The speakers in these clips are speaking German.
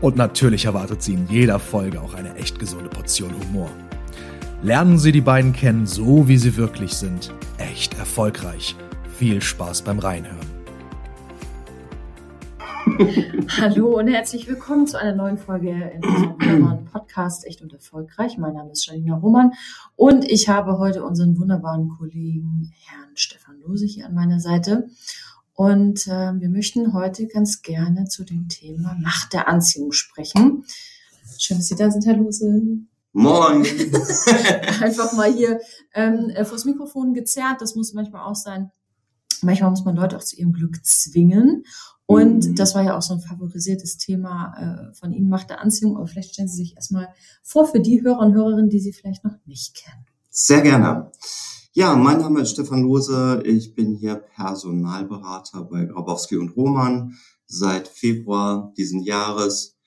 Und natürlich erwartet Sie in jeder Folge auch eine echt gesunde Portion Humor. Lernen Sie die beiden kennen, so wie sie wirklich sind. Echt erfolgreich. Viel Spaß beim Reinhören. Hallo und herzlich willkommen zu einer neuen Folge in unserem Podcast Echt und Erfolgreich. Mein Name ist Janina Roman und ich habe heute unseren wunderbaren Kollegen Herrn Stefan Lose hier an meiner Seite. Und äh, wir möchten heute ganz gerne zu dem Thema Macht der Anziehung sprechen. Schön, dass Sie da sind, Herr Lose. Moin. Einfach mal hier ähm, äh, vors Mikrofon gezerrt. Das muss manchmal auch sein. Manchmal muss man Leute auch zu ihrem Glück zwingen. Und mhm. das war ja auch so ein favorisiertes Thema äh, von Ihnen, Macht der Anziehung. Aber vielleicht stellen Sie sich erstmal vor für die Hörer und Hörerinnen, die Sie vielleicht noch nicht kennen. Sehr gerne. Ja, mein Name ist Stefan Lose. Ich bin hier Personalberater bei Grabowski und Roman seit Februar diesen Jahres.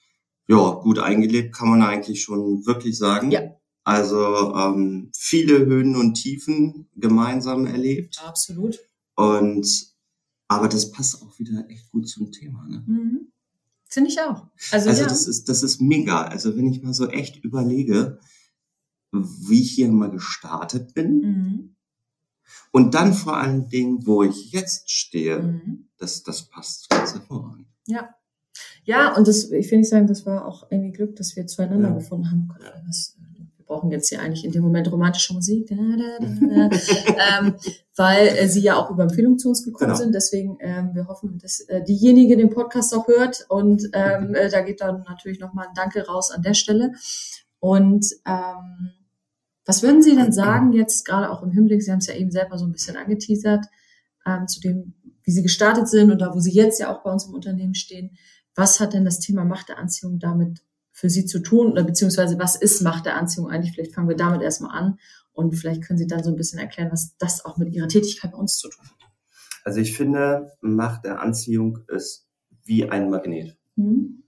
Ja, gut eingelebt kann man eigentlich schon wirklich sagen. Ja. Also ähm, viele Höhen und Tiefen gemeinsam erlebt. Absolut. Und aber das passt auch wieder echt gut zum Thema. Ne? Mhm. Finde ich auch. Also, also ja. das ist das ist mega. Also wenn ich mal so echt überlege, wie ich hier mal gestartet bin. Mhm. Und dann vor allen Dingen, wo ich jetzt stehe, mhm. das, das passt ganz hervorragend. Ja. Ja, und das, ich will nicht sagen, das war auch irgendwie Glück, dass wir zueinander ja. gefunden haben. Das, wir brauchen jetzt hier eigentlich in dem Moment romantische Musik, da, da, da, ähm, weil äh, sie ja auch über Empfehlung zu uns gekommen genau. sind. Deswegen, ähm, wir hoffen, dass äh, diejenige den Podcast auch hört. Und ähm, äh, da geht dann natürlich nochmal ein Danke raus an der Stelle. Und ähm, was würden Sie denn sagen jetzt gerade auch im Hinblick, Sie haben es ja eben selber so ein bisschen angeteasert, ähm, zu dem, wie Sie gestartet sind und da, wo Sie jetzt ja auch bei uns im Unternehmen stehen. Was hat denn das Thema Macht der Anziehung damit für Sie zu tun oder beziehungsweise was ist Macht der Anziehung eigentlich? Vielleicht fangen wir damit erstmal an und vielleicht können Sie dann so ein bisschen erklären, was das auch mit Ihrer Tätigkeit bei uns zu tun hat. Also ich finde, Macht der Anziehung ist wie ein Magnet. Mhm.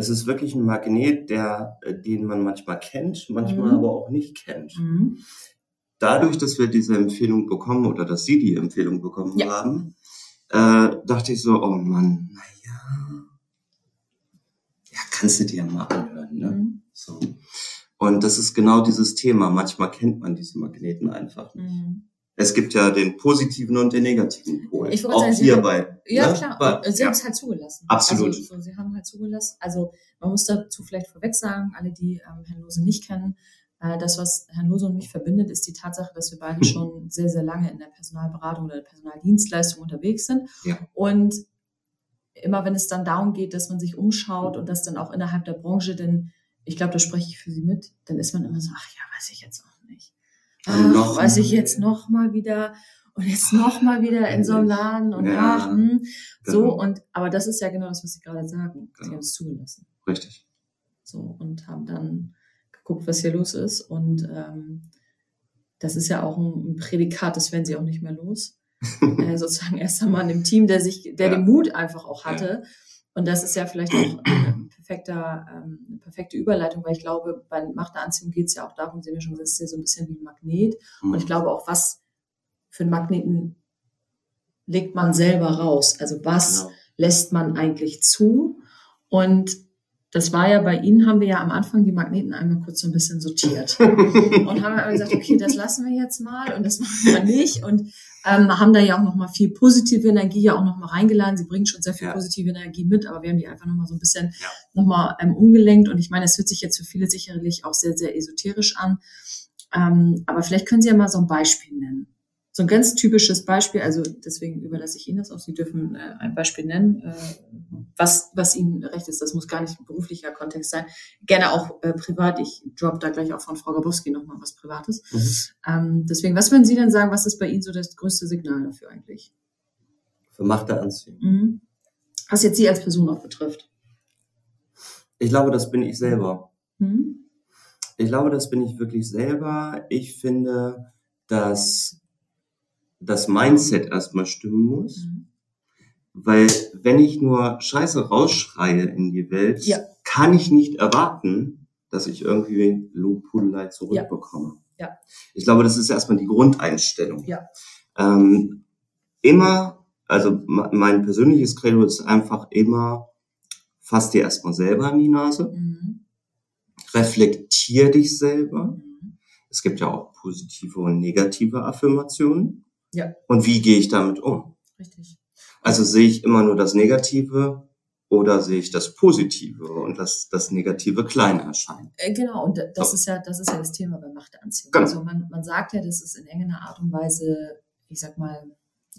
Es ist wirklich ein Magnet, der, äh, den man manchmal kennt, manchmal mhm. aber auch nicht kennt. Mhm. Dadurch, dass wir diese Empfehlung bekommen oder dass Sie die Empfehlung bekommen ja. haben, äh, dachte ich so, oh Mann, naja, ja, kannst du dir mal anhören, ne? Mhm. So. Und das ist genau dieses Thema. Manchmal kennt man diese Magneten einfach nicht. Mhm es gibt ja den positiven und den negativen Pol. Ich auch sagen, hierbei. Ja, ne? klar. Bei, sie ja. haben es halt zugelassen. Absolut. Also, so, sie haben halt zugelassen. Also man muss dazu vielleicht vorweg sagen, alle, die ähm, Herrn Lose nicht kennen, äh, das, was Herrn Lose und mich verbindet, ist die Tatsache, dass wir beide schon sehr, sehr lange in der Personalberatung oder der Personaldienstleistung unterwegs sind. Ja. Und immer wenn es dann darum geht, dass man sich umschaut und das dann auch innerhalb der Branche, denn ich glaube, da spreche ich für Sie mit, dann ist man immer so, ach ja, weiß ich jetzt auch nicht ach, weiß ich jetzt noch mal wieder und jetzt noch mal wieder in so einem Laden und ja, ach, hm, so genau. und aber das ist ja genau das, was Sie gerade sagen. Genau. Sie haben es zugelassen. Richtig. So und haben dann geguckt, was hier los ist und ähm, das ist ja auch ein, Prädikat, das werden Sie auch nicht mehr los. äh, sozusagen erst einmal im Team, der sich, der ja. den Mut einfach auch hatte. Ja. Und das ist ja vielleicht auch perfekter, ähm, perfekte Überleitung, weil ich glaube, bei Macht der Anziehung geht es ja auch darum, haben ja schon gesagt, es ist ja so ein bisschen wie ein Magnet. Mhm. Und ich glaube auch, was für einen Magneten legt man selber raus? Also was genau. lässt man eigentlich zu? Und das war ja bei Ihnen, haben wir ja am Anfang die Magneten einmal kurz so ein bisschen sortiert. und haben aber gesagt, okay, das lassen wir jetzt mal und das machen wir nicht. Und ähm, haben da ja auch nochmal viel positive Energie ja auch nochmal reingeladen. Sie bringen schon sehr viel ja. positive Energie mit, aber wir haben die einfach nochmal so ein bisschen ja. nochmal ähm, umgelenkt. Und ich meine, es hört sich jetzt für viele sicherlich auch sehr, sehr esoterisch an. Ähm, aber vielleicht können Sie ja mal so ein Beispiel nennen so ein ganz typisches Beispiel, also deswegen überlasse ich Ihnen das auch. Sie dürfen äh, ein Beispiel nennen, äh, was, was Ihnen recht ist. Das muss gar nicht ein beruflicher Kontext sein. Gerne auch äh, privat. Ich drop da gleich auch von Frau Gabowski nochmal was Privates. Mhm. Ähm, deswegen, was würden Sie denn sagen, was ist bei Ihnen so das größte Signal dafür eigentlich? Für Macht der Anziehung. Mhm. Was jetzt Sie als Person auch betrifft. Ich glaube, das bin ich selber. Mhm. Ich glaube, das bin ich wirklich selber. Ich finde, dass das Mindset erstmal stimmen muss. Mhm. Weil wenn ich nur Scheiße rausschreie in die Welt, ja. kann ich nicht erwarten, dass ich irgendwie Lobhudelei zurückbekomme. Ja. ja. Ich glaube, das ist erstmal die Grundeinstellung. Ja. Ähm, immer, also mein persönliches Credo ist einfach immer, fass dir erstmal selber in die Nase, mhm. reflektier dich selber. Mhm. Es gibt ja auch positive und negative Affirmationen. Ja. Und wie gehe ich damit um? Richtig. Also sehe ich immer nur das Negative oder sehe ich das Positive und das, das Negative klein erscheinen? Äh, genau, und das so. ist ja, das ist ja das Thema bei Machtanziehung. Genau. Also man, man sagt ja, dass es in irgendeiner Art und Weise, ich sag mal,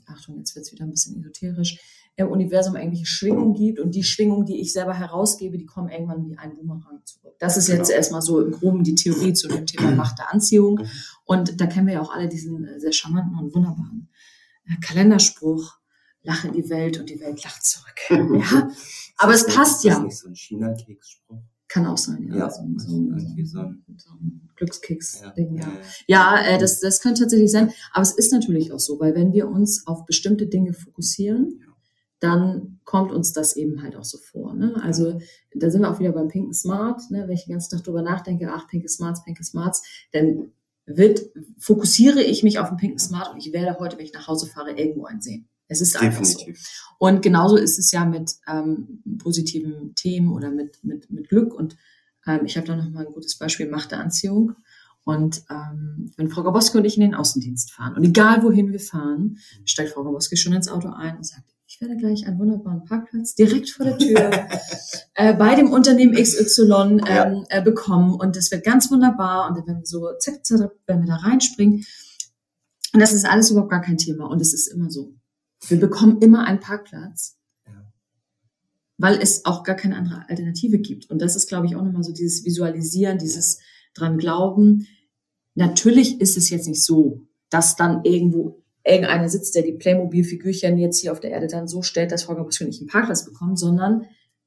Achtung, jetzt wird's wieder ein bisschen esoterisch, im Universum irgendwelche Schwingungen gibt und die Schwingungen, die ich selber herausgebe, die kommen irgendwann wie ein Boomerang zurück. Das ist jetzt genau. erstmal so im Groben die Theorie zu dem Thema Macht der Anziehung. Mhm. Und da kennen wir ja auch alle diesen äh, sehr charmanten und wunderbaren äh, Kalenderspruch, lach in die Welt und die Welt lacht zurück. ja, aber es passt ja. Ist das nicht so ein China-Keksspruch? Kann auch sein, ja. ja so, so, so, so ein Glückskeks-Ding, ja. Ja, ja äh, das, das könnte tatsächlich sein. Aber es ist natürlich auch so, weil wenn wir uns auf bestimmte Dinge fokussieren, dann kommt uns das eben halt auch so vor. Ne? Also da sind wir auch wieder beim Pinken Smart, ne? wenn ich den ganzen Tag drüber nachdenke, ach, Pinke Smarts, Pinke Smarts, dann wird, fokussiere ich mich auf den Pinken Smart und ich werde heute, wenn ich nach Hause fahre, irgendwo einen sehen. Es ist einfach Definitiv. so. Und genauso ist es ja mit ähm, positiven Themen oder mit, mit, mit Glück. Und ähm, ich habe da noch mal ein gutes Beispiel, Macht der Anziehung. Und ähm, wenn Frau Gaboski und ich in den Außendienst fahren, und egal wohin wir fahren, steigt Frau Gaboski schon ins Auto ein und sagt, ich werde gleich einen wunderbaren Parkplatz direkt vor der Tür äh, bei dem Unternehmen XY ähm, äh, bekommen. Und das wird ganz wunderbar. Und dann werden wir so zack, zack, wenn wir da reinspringen. Und das ist alles überhaupt gar kein Thema. Und es ist immer so. Wir bekommen immer einen Parkplatz, weil es auch gar keine andere Alternative gibt. Und das ist, glaube ich, auch nochmal so dieses Visualisieren, dieses dran glauben. Natürlich ist es jetzt nicht so, dass dann irgendwo irgendeiner sitzt, der die Playmobil-Figürchen jetzt hier auf der Erde dann so stellt, dass Frau Gabriel nicht einen Parkplatz bekommt, sondern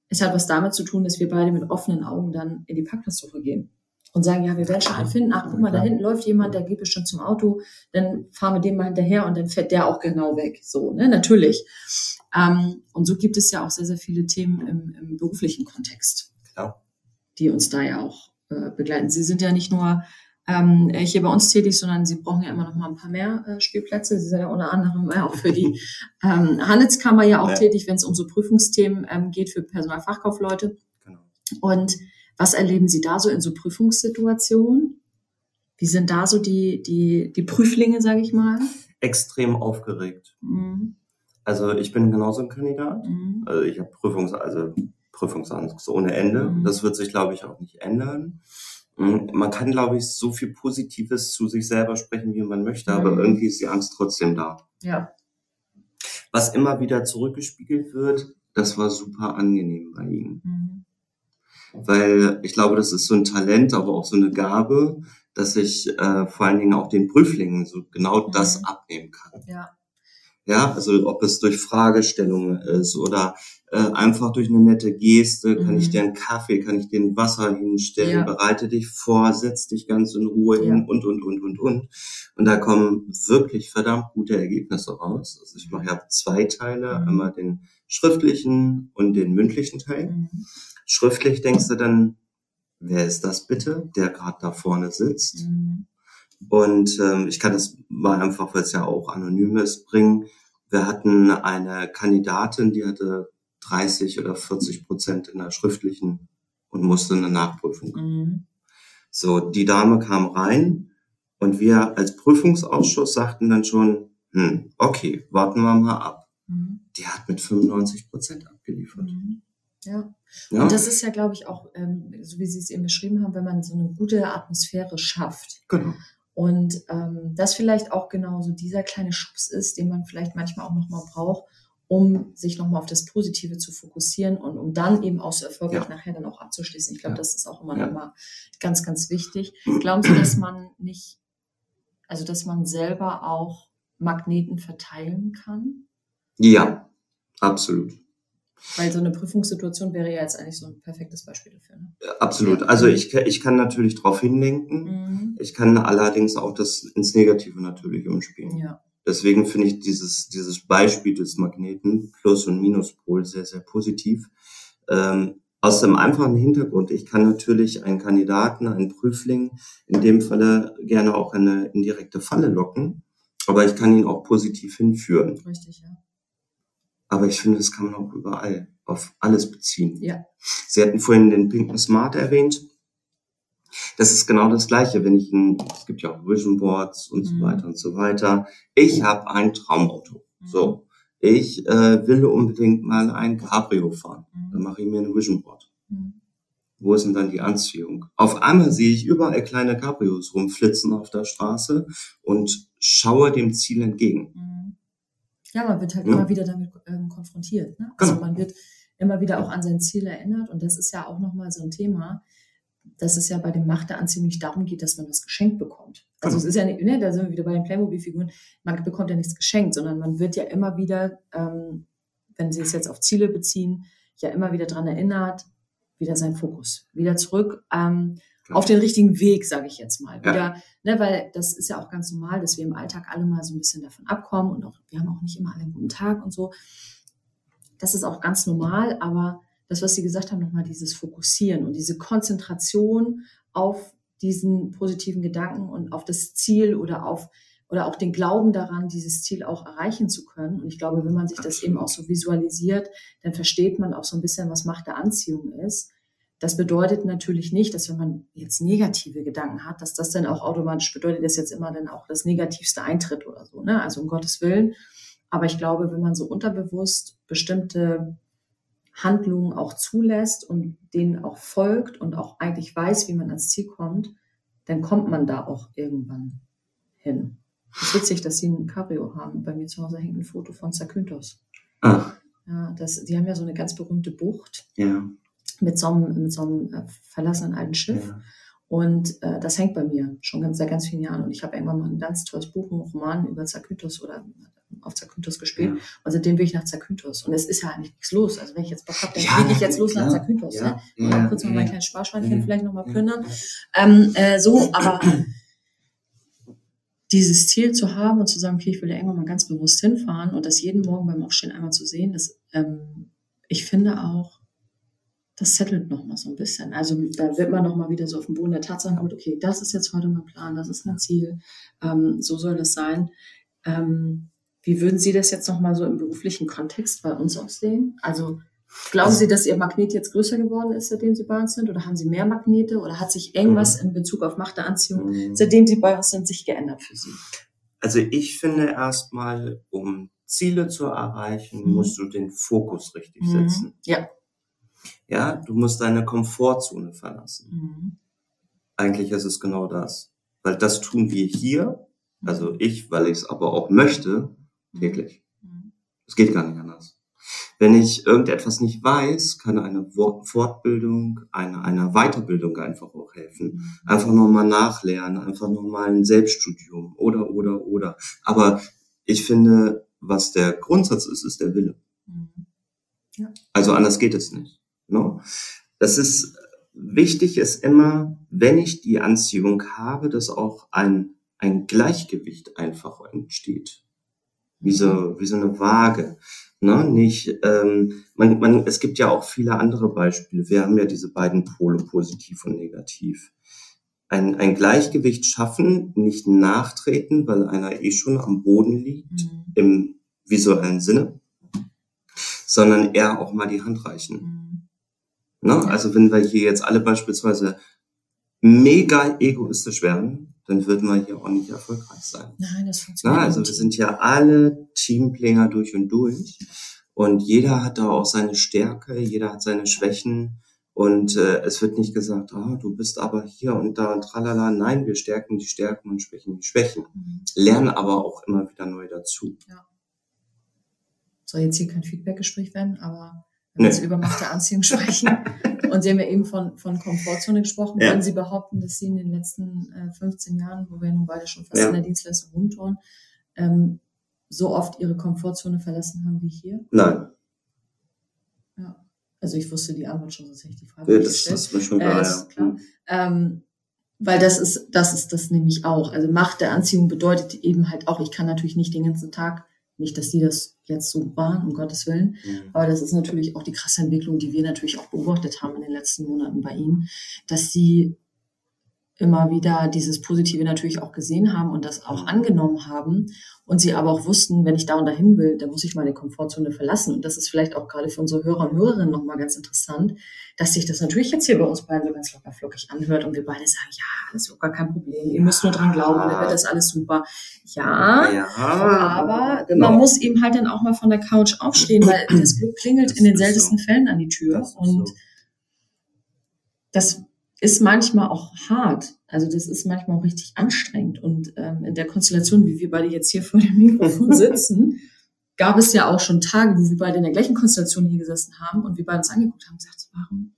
es hat was damit zu tun, dass wir beide mit offenen Augen dann in die Parkplatzsuche gehen und sagen, ja, wir werden schon einen finden. Ach, guck mal, da hinten läuft jemand, der geht bestimmt zum Auto. Dann fahren wir dem mal hinterher und dann fährt der auch genau weg. So, ne, natürlich. Ähm, und so gibt es ja auch sehr, sehr viele Themen im, im beruflichen Kontext, Klar. die uns da ja auch äh, begleiten. Sie sind ja nicht nur ähm, hier bei uns tätig, sondern sie brauchen ja immer noch mal ein paar mehr äh, Spielplätze. Sie sind ja unter anderem äh, auch für die ähm, Handelskammer ja auch ja. tätig, wenn es um so Prüfungsthemen ähm, geht für Personalfachkaufleute. Genau. Und was erleben Sie da so in so Prüfungssituationen? Wie sind da so die, die, die Prüflinge, sage ich mal? Extrem aufgeregt. Mhm. Also ich bin genauso ein Kandidat. Mhm. Also ich habe Prüfungs, also Prüfungsangst ohne Ende. Mhm. Das wird sich, glaube ich, auch nicht ändern. Mhm. Man kann, glaube ich, so viel Positives zu sich selber sprechen, wie man möchte, aber mhm. irgendwie ist die Angst trotzdem da. Ja. Was immer wieder zurückgespiegelt wird, das war super angenehm bei Ihnen. Mhm weil ich glaube, das ist so ein Talent, aber auch so eine Gabe, dass ich äh, vor allen Dingen auch den Prüflingen so genau mhm. das abnehmen kann. Ja. Ja, also ob es durch Fragestellungen ist oder äh, einfach durch eine nette Geste, kann mhm. ich dir einen Kaffee, kann ich dir ein Wasser hinstellen, ja. bereite dich vor, setz dich ganz in Ruhe ja. hin und, und, und, und, und. Und da kommen wirklich verdammt gute Ergebnisse raus. Also ich mache ja zwei Teile, mhm. einmal den schriftlichen und den mündlichen Teil. Mhm. Schriftlich denkst du dann, wer ist das bitte, der gerade da vorne sitzt? Mhm. Und ähm, ich kann das mal einfach, weil es ja auch anonym ist, bringen. Wir hatten eine Kandidatin, die hatte 30 oder 40 Prozent in der schriftlichen und musste eine Nachprüfung. Mhm. So, die Dame kam rein und wir als Prüfungsausschuss sagten dann schon, hm, okay, warten wir mal ab. Mhm. Die hat mit 95 Prozent abgeliefert. Mhm. Ja. ja. Und das ist ja, glaube ich, auch, ähm, so wie Sie es eben beschrieben haben, wenn man so eine gute Atmosphäre schafft. Genau. Und ähm, das vielleicht auch genau so dieser kleine Schubs ist, den man vielleicht manchmal auch nochmal braucht, um sich nochmal auf das Positive zu fokussieren und um dann eben auch so erfolgreich ja. nachher dann auch abzuschließen. Ich glaube, ja. das ist auch immer ja. nochmal ganz, ganz wichtig. Glauben Sie, dass man nicht, also dass man selber auch Magneten verteilen kann? Ja, absolut. Weil so eine Prüfungssituation wäre ja jetzt eigentlich so ein perfektes Beispiel dafür. Ne? Absolut. Also ich, ich kann natürlich darauf hinlenken. Mhm. Ich kann allerdings auch das ins Negative natürlich umspielen. Ja. Deswegen finde ich dieses, dieses Beispiel des Magneten Plus- und Minuspol sehr, sehr positiv. Ähm, aus dem einfachen Hintergrund, ich kann natürlich einen Kandidaten, einen Prüfling, in dem Falle gerne auch eine indirekte Falle locken, aber ich kann ihn auch positiv hinführen. Richtig, ja. Aber ich finde, das kann man auch überall auf alles beziehen. Ja. Sie hatten vorhin den pinken Smart erwähnt. Das ist genau das Gleiche, wenn ich ein, es gibt ja auch Vision Boards und mhm. so weiter und so weiter. Ich habe ein Traumauto. Mhm. So ich äh, will unbedingt mal ein Cabrio fahren. Mhm. Dann mache ich mir ein Vision Board. Mhm. Wo ist denn dann die Anziehung? Auf einmal sehe ich überall kleine Cabrios rumflitzen auf der Straße und schaue dem Ziel entgegen. Ja, man wird halt ja. immer wieder damit ähm, konfrontiert. Ne? Also genau. man wird immer wieder auch an sein Ziel erinnert und das ist ja auch nochmal so ein Thema dass es ja bei dem Macht der Anziehung nicht darum geht, dass man was geschenkt bekommt. Also es ist ja nicht, ne, da sind wir wieder bei den Playmobil-Figuren, man bekommt ja nichts geschenkt, sondern man wird ja immer wieder, ähm, wenn Sie es jetzt auf Ziele beziehen, ja immer wieder dran erinnert, wieder sein Fokus, wieder zurück ähm, auf den richtigen Weg, sage ich jetzt mal. Wieder, ja. ne, weil das ist ja auch ganz normal, dass wir im Alltag alle mal so ein bisschen davon abkommen und auch wir haben auch nicht immer alle einen guten Tag und so. Das ist auch ganz normal, aber das, was Sie gesagt haben, nochmal dieses Fokussieren und diese Konzentration auf diesen positiven Gedanken und auf das Ziel oder auf oder auch den Glauben daran, dieses Ziel auch erreichen zu können. Und ich glaube, wenn man sich das eben auch so visualisiert, dann versteht man auch so ein bisschen, was Macht der Anziehung ist. Das bedeutet natürlich nicht, dass wenn man jetzt negative Gedanken hat, dass das dann auch automatisch bedeutet, dass jetzt immer dann auch das Negativste eintritt oder so. Ne? Also um Gottes Willen. Aber ich glaube, wenn man so unterbewusst bestimmte Handlungen auch zulässt und denen auch folgt und auch eigentlich weiß, wie man ans Ziel kommt, dann kommt man da auch irgendwann hin. Es ist witzig, dass sie ein Cabrio haben. Bei mir zu Hause hängt ein Foto von Zakynthos. Ah. Ja, das, die haben ja so eine ganz berühmte Bucht. Ja. Mit so einem, mit so einem äh, verlassenen alten Schiff. Ja. Und äh, das hängt bei mir schon ganz, seit ganz vielen Jahren. Und ich habe irgendwann mal ein ganz tolles Buch, einen Roman über Zakynthos oder auf Zakynthos gespielt. Ja. Und seitdem will ich nach Zakynthos. Und es ist ja eigentlich nichts los. Also wenn ich jetzt Bock habe, dann ja, ich jetzt los klar. nach Zakynthos. Ja. Ne? Ja. kurz mal mein kleines Sparschweinchen vielleicht nochmal plündern. Ähm, äh, so, aber dieses Ziel zu haben und zu sagen, okay, ich will da irgendwann mal ganz bewusst hinfahren und das jeden Morgen beim Aufstehen einmal zu sehen, das, ähm, ich finde auch, das settelt noch mal so ein bisschen. Also da wird man noch mal wieder so auf den Boden der Tatsachen kommt, okay, das ist jetzt heute mein Plan, das ist mein Ziel, ähm, so soll das sein. Ähm, wie würden Sie das jetzt noch mal so im beruflichen Kontext bei uns auch sehen? Also glauben Sie, dass Ihr Magnet jetzt größer geworden ist, seitdem Sie bei uns sind? Oder haben Sie mehr Magnete? Oder hat sich irgendwas mhm. in Bezug auf Macht der Anziehung, mhm. seitdem Sie bei uns sind, sich geändert für Sie? Also ich finde erstmal, um Ziele zu erreichen, mhm. musst du den Fokus richtig setzen. Ja. Ja, du musst deine Komfortzone verlassen. Mhm. Eigentlich ist es genau das. Weil das tun wir hier, also mhm. ich, weil ich es aber auch möchte, täglich. Mhm. Es geht gar nicht anders. Wenn ich irgendetwas nicht weiß, kann eine Fortbildung, eine, eine Weiterbildung einfach auch helfen. Mhm. Einfach nochmal nachlernen, einfach nochmal ein Selbststudium oder, oder, oder. Aber ich finde, was der Grundsatz ist, ist der Wille. Ja. Also anders geht es nicht. No? Das ist wichtig ist immer, wenn ich die Anziehung habe, dass auch ein, ein Gleichgewicht einfach entsteht. Wie so, wie so eine Waage. Ne? Nicht, ähm, man, man, es gibt ja auch viele andere Beispiele. Wir haben ja diese beiden Pole, positiv und negativ. Ein, ein Gleichgewicht schaffen, nicht nachtreten, weil einer eh schon am Boden liegt, mhm. im visuellen Sinne, sondern eher auch mal die Hand reichen. Mhm Ne? Also wenn wir hier jetzt alle beispielsweise mega egoistisch wären, dann würden wir hier auch nicht erfolgreich sein. Nein, das funktioniert nicht. Also wir sind ja alle Teamplayer durch und durch. Und jeder hat da auch seine Stärke, jeder hat seine Schwächen. Und äh, es wird nicht gesagt, ah, du bist aber hier und da und tralala. Nein, wir stärken die Stärken und schwächen die Schwächen. Mhm. Lernen aber auch immer wieder neu dazu. Ja. Soll jetzt hier kein Feedbackgespräch werden, aber wenn wir über Macht der Anziehung sprechen. Und Sie haben ja eben von, von Komfortzone gesprochen. Ja. Würden Sie behaupten, dass Sie in den letzten äh, 15 Jahren, wo wir nun beide schon fast ja. in der Dienstleistung rumtouren, ähm, so oft Ihre Komfortzone verlassen haben wie hier? Nein. Ja. Also ich wusste die Antwort schon, sonst hätte ich die Frage ja, das, gestellt. Das ist mir schon klar, äh, ja. klar. Ähm, weil das ist, das ist das nämlich auch. Also Macht der Anziehung bedeutet eben halt auch, ich kann natürlich nicht den ganzen Tag, nicht, dass die das jetzt so waren, um Gottes Willen, mhm. aber das ist natürlich auch die krasse Entwicklung, die wir natürlich auch beobachtet haben in den letzten Monaten bei ihnen, dass sie immer wieder dieses Positive natürlich auch gesehen haben und das auch angenommen haben und sie aber auch wussten, wenn ich da und dahin will, dann muss ich meine Komfortzone verlassen. Und das ist vielleicht auch gerade für unsere Hörer und Hörerinnen nochmal ganz interessant, dass sich das natürlich jetzt hier bei uns beiden so ganz locker flockig anhört und wir beide sagen, ja, das ist gar kein Problem, ihr müsst nur dran glauben, dann wird das alles super. Ja, ja aber genau. man muss eben halt dann auch mal von der Couch aufstehen, weil das Glück klingelt das in den seltensten so. Fällen an die Tür und so. das ist manchmal auch hart. Also das ist manchmal auch richtig anstrengend. Und ähm, in der Konstellation, wie wir beide jetzt hier vor dem Mikrofon sitzen, gab es ja auch schon Tage, wo wir beide in der gleichen Konstellation hier gesessen haben und wir beide uns angeguckt haben und gesagt, warum,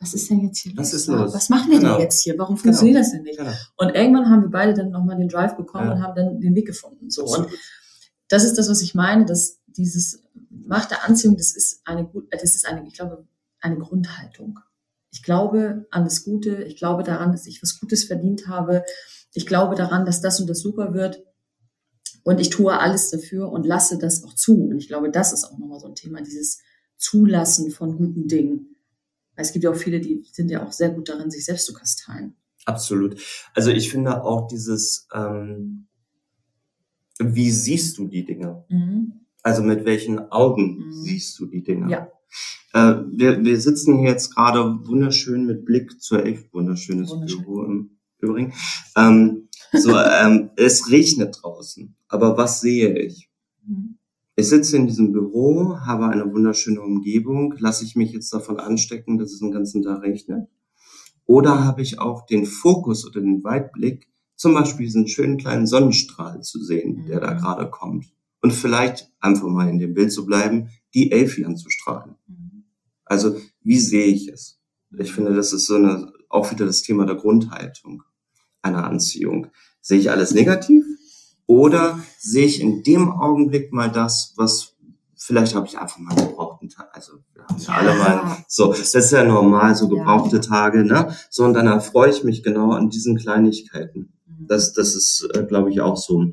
was ist denn jetzt hier los? Was ist los? Was machen wir genau. denn jetzt hier? Warum funktioniert genau. das denn nicht? Genau. Und irgendwann haben wir beide dann nochmal den Drive bekommen ja. und haben dann den Weg gefunden. So. Und das ist das, was ich meine, dass dieses Macht der Anziehung, das ist eine, das ist eine, ich glaube, eine Grundhaltung. Ich glaube an das Gute. Ich glaube daran, dass ich was Gutes verdient habe. Ich glaube daran, dass das und das super wird. Und ich tue alles dafür und lasse das auch zu. Und ich glaube, das ist auch nochmal so ein Thema, dieses Zulassen von guten Dingen. Es gibt ja auch viele, die sind ja auch sehr gut darin, sich selbst zu kasteien. Absolut. Also ich finde auch dieses, ähm, wie siehst du die Dinge? Mhm. Also mit welchen Augen mhm. siehst du die Dinge? Ja. Äh, wir, wir sitzen hier jetzt gerade wunderschön mit Blick zur echt wunderschönes Wunderschön. Büro im Übrigen. Ähm, so, ähm, es regnet draußen, aber was sehe ich? Mhm. Ich sitze in diesem Büro, habe eine wunderschöne Umgebung. Lasse ich mich jetzt davon anstecken, dass es den ganzen Tag regnet? Oder habe ich auch den Fokus oder den Weitblick, zum Beispiel diesen schönen kleinen Sonnenstrahl zu sehen, der da mhm. gerade kommt? Und vielleicht einfach mal in dem Bild zu bleiben, die Elfi anzustrahlen. Mhm. Also, wie sehe ich es? Ich finde, das ist so eine, auch wieder das Thema der Grundhaltung einer Anziehung. Sehe ich alles negativ? Oder sehe ich in dem Augenblick mal das, was vielleicht habe ich einfach mal gebrauchten Tag. Also wir haben ja, alle mal so, das ist ja normal, so gebrauchte ja. Tage, ne? So, und dann erfreue ich mich genau an diesen Kleinigkeiten. Mhm. Das, das ist, äh, glaube ich, auch so,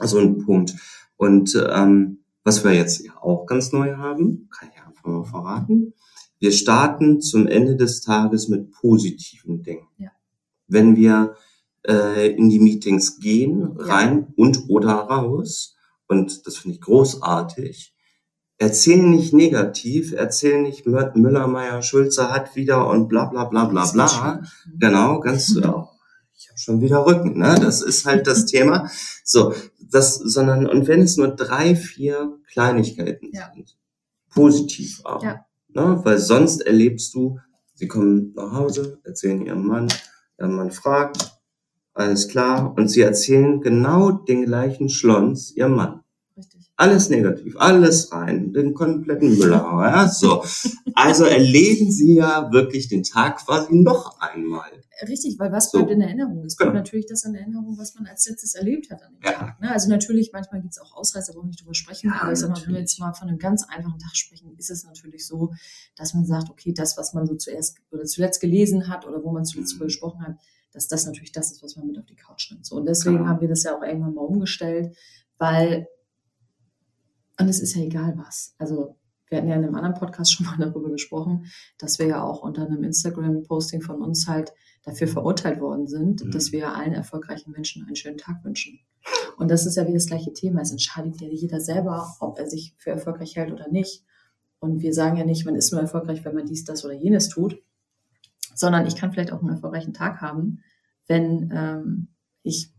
so ein Punkt. Und ähm, was wir jetzt ja auch ganz neu haben, kann ich einfach mal verraten. Wir starten zum Ende des Tages mit positiven Dingen. Ja. Wenn wir äh, in die Meetings gehen, rein ja. und oder raus, und das finde ich großartig, erzählen nicht negativ, erzählen nicht Müller, Meier, Schulze hat wieder und bla bla bla bla bla. Genau, ganz, ja, ich habe schon wieder Rücken, ne? Das ist halt das Thema. So, das, sondern, und wenn es nur drei, vier Kleinigkeiten ja. sind, positiv auch. Ja. Ne? Weil sonst erlebst du, sie kommen nach Hause, erzählen ihrem Mann, ihr Mann fragt, alles klar, und sie erzählen genau den gleichen Schlons ihrem Mann. Alles negativ, alles rein, den kompletten Müller, ja, so. Also erleben sie ja wirklich den Tag quasi noch einmal. Richtig, weil was bleibt so. in Erinnerung? Es bleibt genau. natürlich das in Erinnerung, was man als letztes erlebt hat an dem ja. Tag. Ne? Also natürlich, manchmal gibt es auch Ausreißer, wo wir nicht drüber sprechen, ja, aber ich sag mal, wenn wir jetzt mal von einem ganz einfachen Tag sprechen, ist es natürlich so, dass man sagt, okay, das, was man so zuerst oder zuletzt gelesen hat oder wo man zuletzt mhm. drüber gesprochen hat, dass das natürlich das ist, was man mit auf die Couch nimmt. So, und deswegen genau. haben wir das ja auch irgendwann mal umgestellt, weil, und es ist ja egal was. Also wir hatten ja in einem anderen Podcast schon mal darüber gesprochen, dass wir ja auch unter einem Instagram-Posting von uns halt dafür verurteilt worden sind, mhm. dass wir allen erfolgreichen Menschen einen schönen Tag wünschen. Und das ist ja wie das gleiche Thema. Es entscheidet ja jeder selber, ob er sich für erfolgreich hält oder nicht. Und wir sagen ja nicht, man ist nur erfolgreich, wenn man dies, das oder jenes tut, sondern ich kann vielleicht auch einen erfolgreichen Tag haben, wenn ähm, ich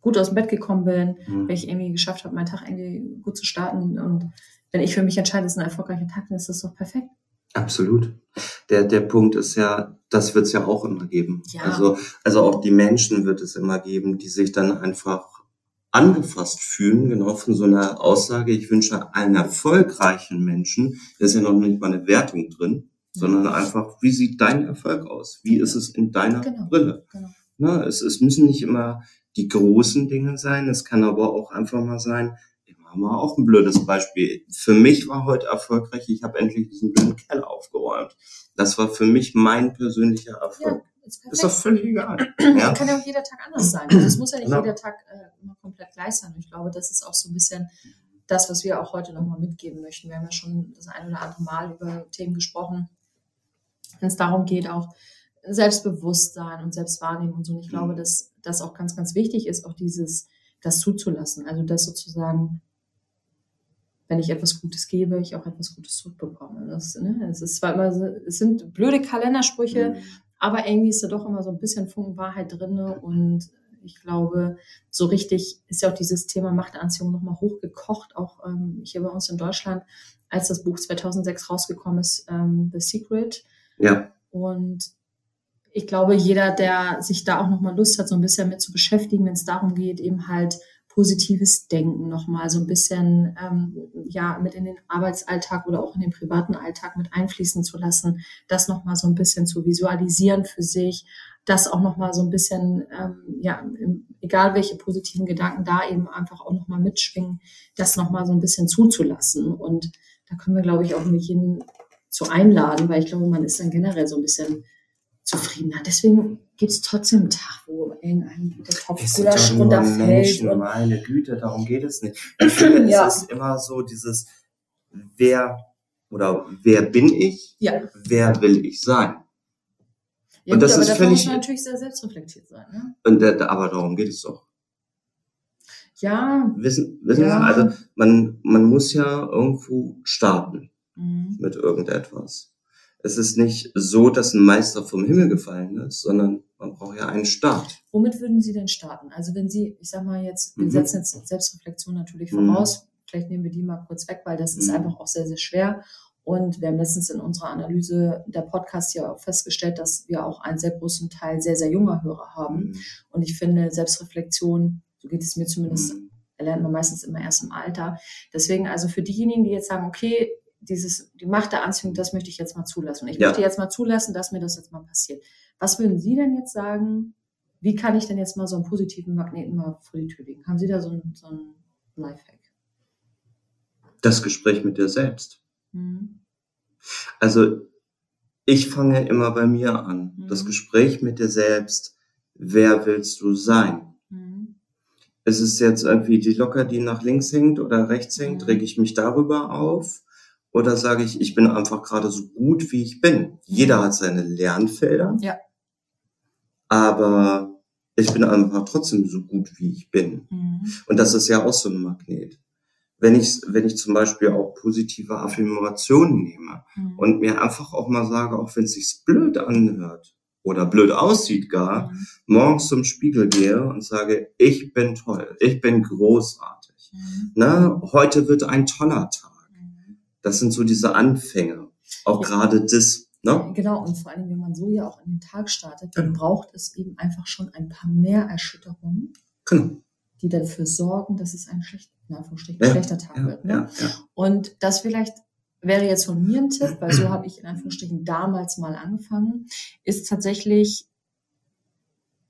gut aus dem Bett gekommen bin, mhm. wenn ich irgendwie geschafft habe, meinen Tag irgendwie gut zu starten und wenn ich für mich entscheide, es ist ein erfolgreicher Tag, dann ist das doch perfekt. Absolut. Der, der Punkt ist ja, das wird es ja auch immer geben. Ja. Also, also auch die Menschen wird es immer geben, die sich dann einfach angefasst fühlen, genau von so einer Aussage, ich wünsche allen erfolgreichen Menschen, da ist ja noch nicht mal eine Wertung drin, sondern einfach, wie sieht dein Erfolg aus? Wie ist es in deiner genau. Brille? Genau. Na, es, es müssen nicht immer die großen Dinge sein, es kann aber auch einfach mal sein, immer haben wir auch ein blödes Beispiel. Für mich war heute erfolgreich, ich habe endlich diesen blöden Keller aufgeräumt. Das war für mich mein persönlicher Erfolg. Ja, ist, ist, doch völlig egal. ja. Kann ja auch jeder Tag anders sein. Also es muss ja nicht genau. jeder Tag äh, immer komplett gleich sein. Ich glaube, das ist auch so ein bisschen das, was wir auch heute nochmal mitgeben möchten. Wir haben ja schon das ein oder andere Mal über Themen gesprochen, wenn es darum geht, auch Selbstbewusstsein und Selbstwahrnehmung und so. Und ich glaube, mhm. dass das auch ganz, ganz wichtig ist, auch dieses, das zuzulassen. Also das sozusagen, wenn ich etwas Gutes gebe, ich auch etwas Gutes zurückbekomme. Das, ne, es ist zwar immer, es sind blöde Kalendersprüche, mhm. aber irgendwie ist da doch immer so ein bisschen Funken Wahrheit drinne und ich glaube, so richtig ist ja auch dieses Thema Machtanziehung nochmal hochgekocht, auch ähm, hier bei uns in Deutschland, als das Buch 2006 rausgekommen ist, ähm, The Secret. Ja. Und ich glaube, jeder, der sich da auch nochmal Lust hat, so ein bisschen mit zu beschäftigen, wenn es darum geht, eben halt positives Denken nochmal so ein bisschen ähm, ja mit in den Arbeitsalltag oder auch in den privaten Alltag mit einfließen zu lassen, das nochmal so ein bisschen zu visualisieren für sich, das auch nochmal so ein bisschen, ähm, ja, egal welche positiven Gedanken da eben einfach auch nochmal mitschwingen, das nochmal so ein bisschen zuzulassen. Und da können wir, glaube ich, auch mit jeden zu einladen, weil ich glaube, man ist dann generell so ein bisschen zufriedener. Deswegen gibt es trotzdem einen Tag, wo irgendein der Topf Gulasch runterfällt. Und meine Güte, darum geht es nicht. Ich finde, ja. es ist immer so dieses, wer oder wer bin ich? Ja. Wer will ich sein? Ja, und gut, das aber ist völlig, muss man natürlich sehr selbstreflektiert sein. Ne? Und aber darum geht es doch. Ja. Wissen, wissen ja. Sie, also man, man muss ja irgendwo starten mhm. mit irgendetwas es ist nicht so, dass ein Meister vom Himmel gefallen ist, sondern man braucht ja einen Start. Womit würden Sie denn starten? Also wenn Sie, ich sag mal jetzt, wir mhm. setzen jetzt Selbstreflexion natürlich voraus, mhm. vielleicht nehmen wir die mal kurz weg, weil das ist mhm. einfach auch sehr, sehr schwer. Und wir haben letztens in unserer Analyse der Podcast ja auch festgestellt, dass wir auch einen sehr großen Teil sehr, sehr junger Hörer haben. Mhm. Und ich finde, Selbstreflexion, so geht es mir zumindest, mhm. erlernt man meistens immer erst im Alter. Deswegen also für diejenigen, die jetzt sagen, okay, dieses, die Macht der Anziehung, das möchte ich jetzt mal zulassen. Und ich ja. möchte jetzt mal zulassen, dass mir das jetzt mal passiert. Was würden Sie denn jetzt sagen? Wie kann ich denn jetzt mal so einen positiven Magneten mal vor die Tür legen? Haben Sie da so ein, so ein Lifehack? Das Gespräch mit dir selbst. Mhm. Also, ich fange immer bei mir an. Mhm. Das Gespräch mit dir selbst. Wer willst du sein? Mhm. Ist es jetzt irgendwie die Locker, die nach links hängt oder rechts hängt? Mhm. Reg ich mich darüber auf? Oder sage ich, ich bin einfach gerade so gut, wie ich bin. Jeder mhm. hat seine Lernfelder. Ja. Aber ich bin einfach trotzdem so gut, wie ich bin. Mhm. Und das ist ja auch so ein Magnet. Wenn ich, wenn ich zum Beispiel auch positive Affirmationen nehme mhm. und mir einfach auch mal sage, auch wenn es sich blöd anhört oder blöd aussieht gar, mhm. morgens zum Spiegel gehe und sage, ich bin toll, ich bin großartig. Mhm. Ne? Heute wird ein toller Tag. Das sind so diese Anfänge. Auch ja. gerade das. Ne? Genau, und vor allem, wenn man so ja auch in den Tag startet, dann ja. braucht es eben einfach schon ein paar mehr Erschütterungen, genau. die dafür sorgen, dass es ein schlecht, ja. schlechter Tag wird. Ne? Und das vielleicht wäre jetzt von mir ein Tipp, weil so habe ich in Anführungsstrichen damals mal angefangen, ist tatsächlich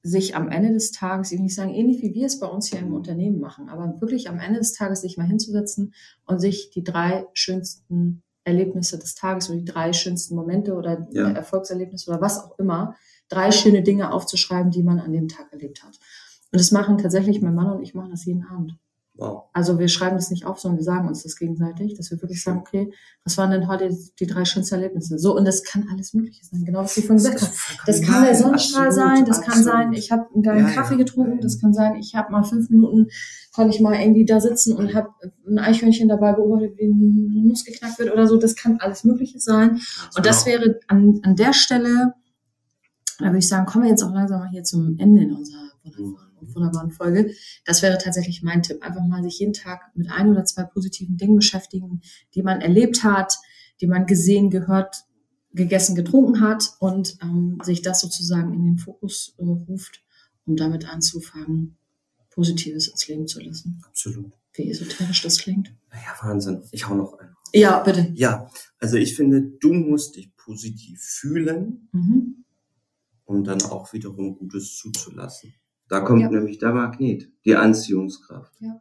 sich am Ende des Tages, ich will nicht sagen, ähnlich wie wir es bei uns hier im Unternehmen machen, aber wirklich am Ende des Tages sich mal hinzusetzen und sich die drei schönsten Erlebnisse des Tages oder die drei schönsten Momente oder ja. Erfolgserlebnisse oder was auch immer, drei schöne Dinge aufzuschreiben, die man an dem Tag erlebt hat. Und das machen tatsächlich mein Mann und ich machen das jeden Abend. Wow. Also wir schreiben das nicht auf, sondern wir sagen uns das gegenseitig, dass wir wirklich sagen, okay, was waren denn heute die drei schönsten Erlebnisse? So, und das kann alles Mögliche sein, genau was Sie vorhin gesagt haben. Das kann der Sonnenstrahl sein, das absolut. kann sein, ich habe einen geilen ja, Kaffee getrunken, ja. das kann sein, ich habe mal fünf Minuten, konnte ich mal irgendwie da sitzen und habe ein Eichhörnchen dabei beobachtet, wie eine Nuss geknackt wird oder so. Das kann alles Mögliche sein. Und das wäre an, an der Stelle, da würde ich sagen, kommen wir jetzt auch langsam mal hier zum Ende in unserer wunderbaren wunderbaren Folge. Das wäre tatsächlich mein Tipp. Einfach mal sich jeden Tag mit ein oder zwei positiven Dingen beschäftigen, die man erlebt hat, die man gesehen, gehört, gegessen, getrunken hat und ähm, sich das sozusagen in den Fokus äh, ruft, um damit anzufangen, Positives ins Leben zu lassen. Absolut. Wie esoterisch das klingt. Naja, Wahnsinn. Ich hau noch einen. Ja, bitte. Ja, also ich finde, du musst dich positiv fühlen, mhm. um dann auch wiederum Gutes zuzulassen. Da kommt ja. nämlich der Magnet, die Anziehungskraft. Ja.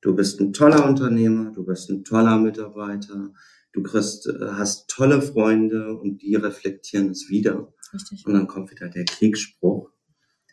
Du bist ein toller Unternehmer, du bist ein toller Mitarbeiter, du kriegst, äh, hast tolle Freunde und die reflektieren es wieder. Richtig. Und dann kommt wieder der Kriegsspruch.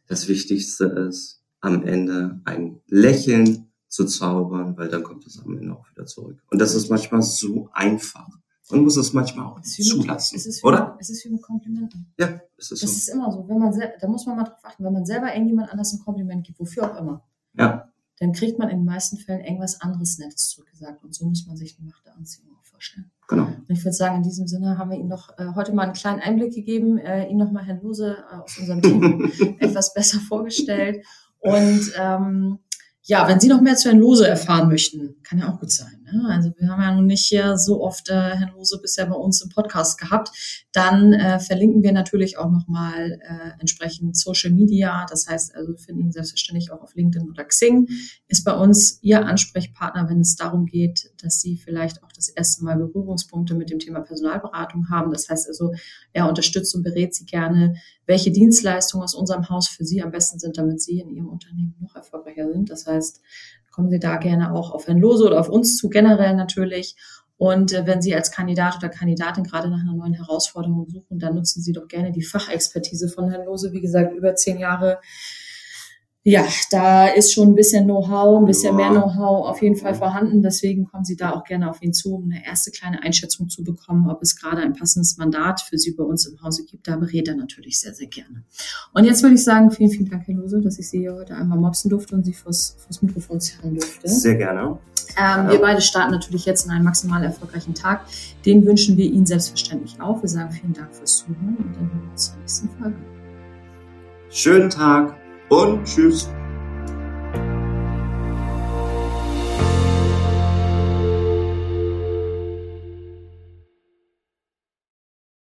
Das Wichtigste ist, am Ende ein Lächeln zu zaubern, weil dann kommt es am Ende auch wieder zurück. Und das ist manchmal so einfach. Man muss es manchmal auch zulassen, es ist wie, oder? Es ist wie mit Komplimenten. Ja, es ist das so. ist immer so. Wenn man, da muss man mal drauf achten, wenn man selber irgendjemand anders ein Kompliment gibt, wofür auch immer. Ja dann kriegt man in den meisten Fällen irgendwas anderes Nettes zurückgesagt. Und so muss man sich die Macht der Anziehung auch vorstellen. Genau. Und ich würde sagen, in diesem Sinne haben wir Ihnen noch äh, heute mal einen kleinen Einblick gegeben, äh, Ihnen nochmal Herrn Lose äh, aus unserem Team etwas besser vorgestellt. Und ähm, ja, wenn Sie noch mehr zu Herrn Lose erfahren möchten, kann ja auch gut sein. Ne? Also wir haben ja nun nicht hier so oft äh, Herrn Lose bisher bei uns im Podcast gehabt. Dann äh, verlinken wir natürlich auch nochmal äh, entsprechend Social Media. Das heißt, also wir finden ihn selbstverständlich auch auf LinkedIn oder Xing. Ist bei uns Ihr Ansprechpartner, wenn es darum geht, dass Sie vielleicht auch das erste Mal Berührungspunkte mit dem Thema Personalberatung haben. Das heißt also, er unterstützt und berät Sie gerne, welche Dienstleistungen aus unserem Haus für Sie am besten sind, damit Sie in Ihrem Unternehmen noch erfolgreicher sind. Das heißt, kommen Sie da gerne auch auf Herrn Lose oder auf uns zu, generell natürlich. Und äh, wenn Sie als Kandidat oder Kandidatin gerade nach einer neuen Herausforderung suchen, dann nutzen Sie doch gerne die Fachexpertise von Herrn Lose. Wie gesagt, über zehn Jahre ja, da ist schon ein bisschen Know-how, ein bisschen ja. mehr Know-how auf jeden Fall vorhanden. Deswegen kommen Sie da auch gerne auf ihn zu, um eine erste kleine Einschätzung zu bekommen, ob es gerade ein passendes Mandat für Sie bei uns im Hause gibt. Da berät er natürlich sehr, sehr gerne. Und jetzt würde ich sagen, vielen, vielen Dank, Herr Lose, dass ich Sie hier heute einmal mopsen durfte und Sie vors, vors Mikrofon zerren durfte. Sehr gerne. Ähm, ja. Wir beide starten natürlich jetzt in einen maximal erfolgreichen Tag. Den wünschen wir Ihnen selbstverständlich auch. Wir sagen vielen Dank fürs Zuhören und dann hören wir uns zur nächsten Folge. Schönen Tag und tschüss.